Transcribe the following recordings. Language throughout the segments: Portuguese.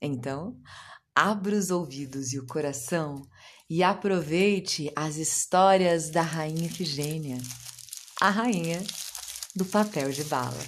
Então, abra os ouvidos e o coração e aproveite as histórias da Rainha Efigênia, a rainha do papel de bala.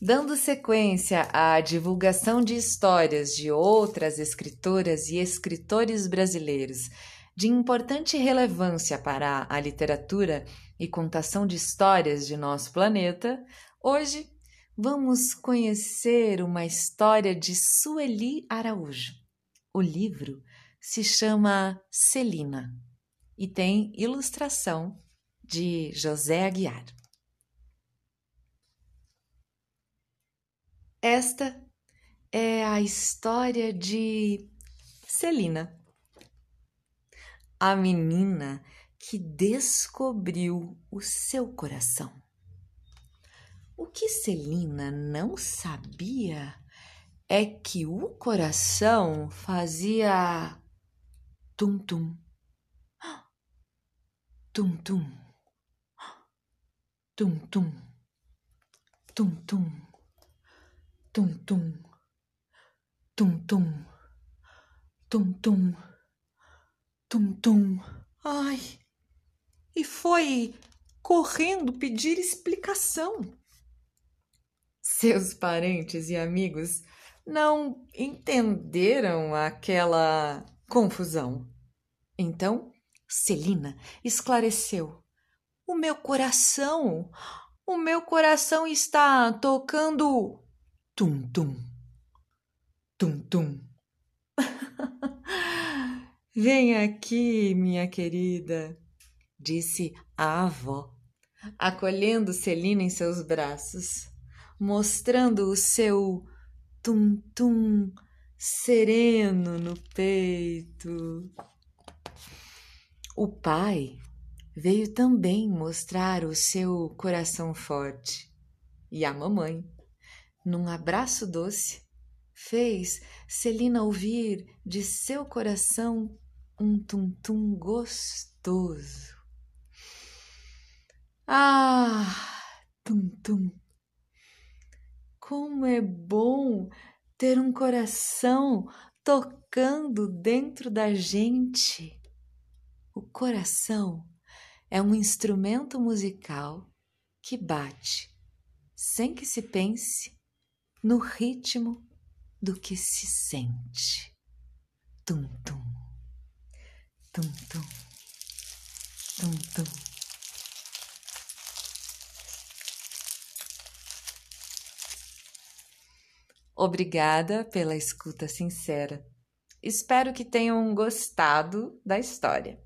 Dando sequência à divulgação de histórias de outras escritoras e escritores brasileiros de importante relevância para a literatura e contação de histórias de nosso planeta, hoje vamos conhecer uma história de Sueli Araújo. O livro se chama Celina e tem ilustração de José Aguiar. Esta é a história de Celina, a menina que descobriu o seu coração. O que Celina não sabia é que o coração fazia tum-tum, tum-tum, tum-tum, tum-tum, tum-tum, tum-tum, tum-tum, tum-tum. E foi correndo pedir explicação. Seus parentes e amigos não entenderam aquela confusão. Então, Celina esclareceu: O meu coração, o meu coração está tocando tum-tum, tum-tum. Vem aqui, minha querida disse a avó, acolhendo Celina em seus braços, mostrando o seu tum-tum sereno no peito. O pai veio também mostrar o seu coração forte, e a mamãe, num abraço doce, fez Celina ouvir de seu coração um tum-tum gostoso. Ah, tum tum. Como é bom ter um coração tocando dentro da gente. O coração é um instrumento musical que bate, sem que se pense, no ritmo do que se sente. Tum tum. Tum tum. Tum tum. Obrigada pela escuta sincera. Espero que tenham gostado da história.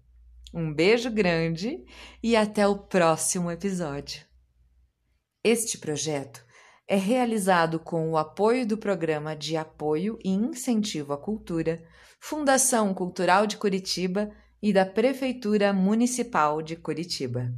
Um beijo grande e até o próximo episódio. Este projeto é realizado com o apoio do Programa de Apoio e Incentivo à Cultura, Fundação Cultural de Curitiba e da Prefeitura Municipal de Curitiba.